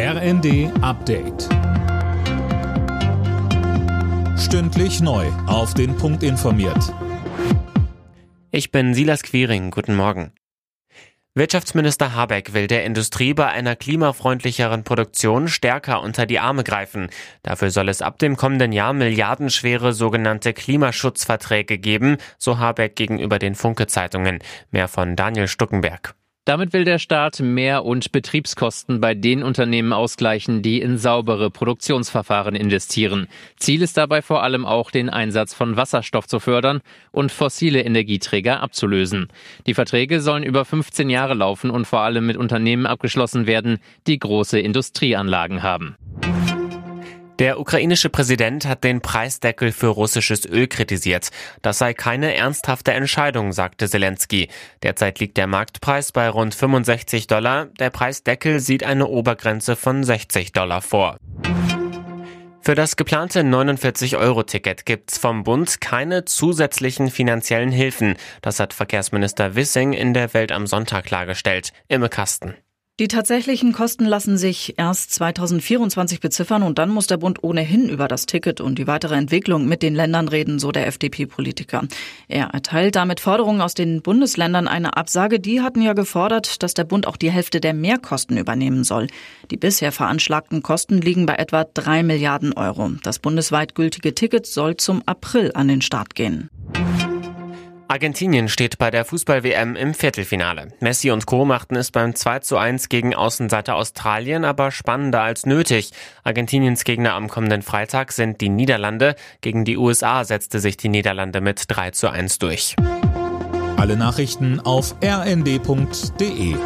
RND Update. Stündlich neu. Auf den Punkt informiert. Ich bin Silas Quiring. Guten Morgen. Wirtschaftsminister Habeck will der Industrie bei einer klimafreundlicheren Produktion stärker unter die Arme greifen. Dafür soll es ab dem kommenden Jahr milliardenschwere sogenannte Klimaschutzverträge geben, so Habeck gegenüber den Funke-Zeitungen. Mehr von Daniel Stuckenberg. Damit will der Staat Mehr- und Betriebskosten bei den Unternehmen ausgleichen, die in saubere Produktionsverfahren investieren. Ziel ist dabei vor allem auch, den Einsatz von Wasserstoff zu fördern und fossile Energieträger abzulösen. Die Verträge sollen über 15 Jahre laufen und vor allem mit Unternehmen abgeschlossen werden, die große Industrieanlagen haben. Der ukrainische Präsident hat den Preisdeckel für russisches Öl kritisiert. Das sei keine ernsthafte Entscheidung, sagte Zelensky. Derzeit liegt der Marktpreis bei rund 65 Dollar. Der Preisdeckel sieht eine Obergrenze von 60 Dollar vor. Für das geplante 49-Euro-Ticket gibt's vom Bund keine zusätzlichen finanziellen Hilfen. Das hat Verkehrsminister Wissing in der Welt am Sonntag klargestellt. Imme Kasten. Die tatsächlichen Kosten lassen sich erst 2024 beziffern und dann muss der Bund ohnehin über das Ticket und die weitere Entwicklung mit den Ländern reden, so der FDP-Politiker. Er erteilt damit Forderungen aus den Bundesländern eine Absage. Die hatten ja gefordert, dass der Bund auch die Hälfte der Mehrkosten übernehmen soll. Die bisher veranschlagten Kosten liegen bei etwa drei Milliarden Euro. Das bundesweit gültige Ticket soll zum April an den Start gehen. Argentinien steht bei der Fußball-WM im Viertelfinale. Messi und Co. machten es beim 2 zu 1 gegen Außenseiter Australien, aber spannender als nötig. Argentiniens Gegner am kommenden Freitag sind die Niederlande. Gegen die USA setzte sich die Niederlande mit 3 zu 1 durch. Alle Nachrichten auf rnd.de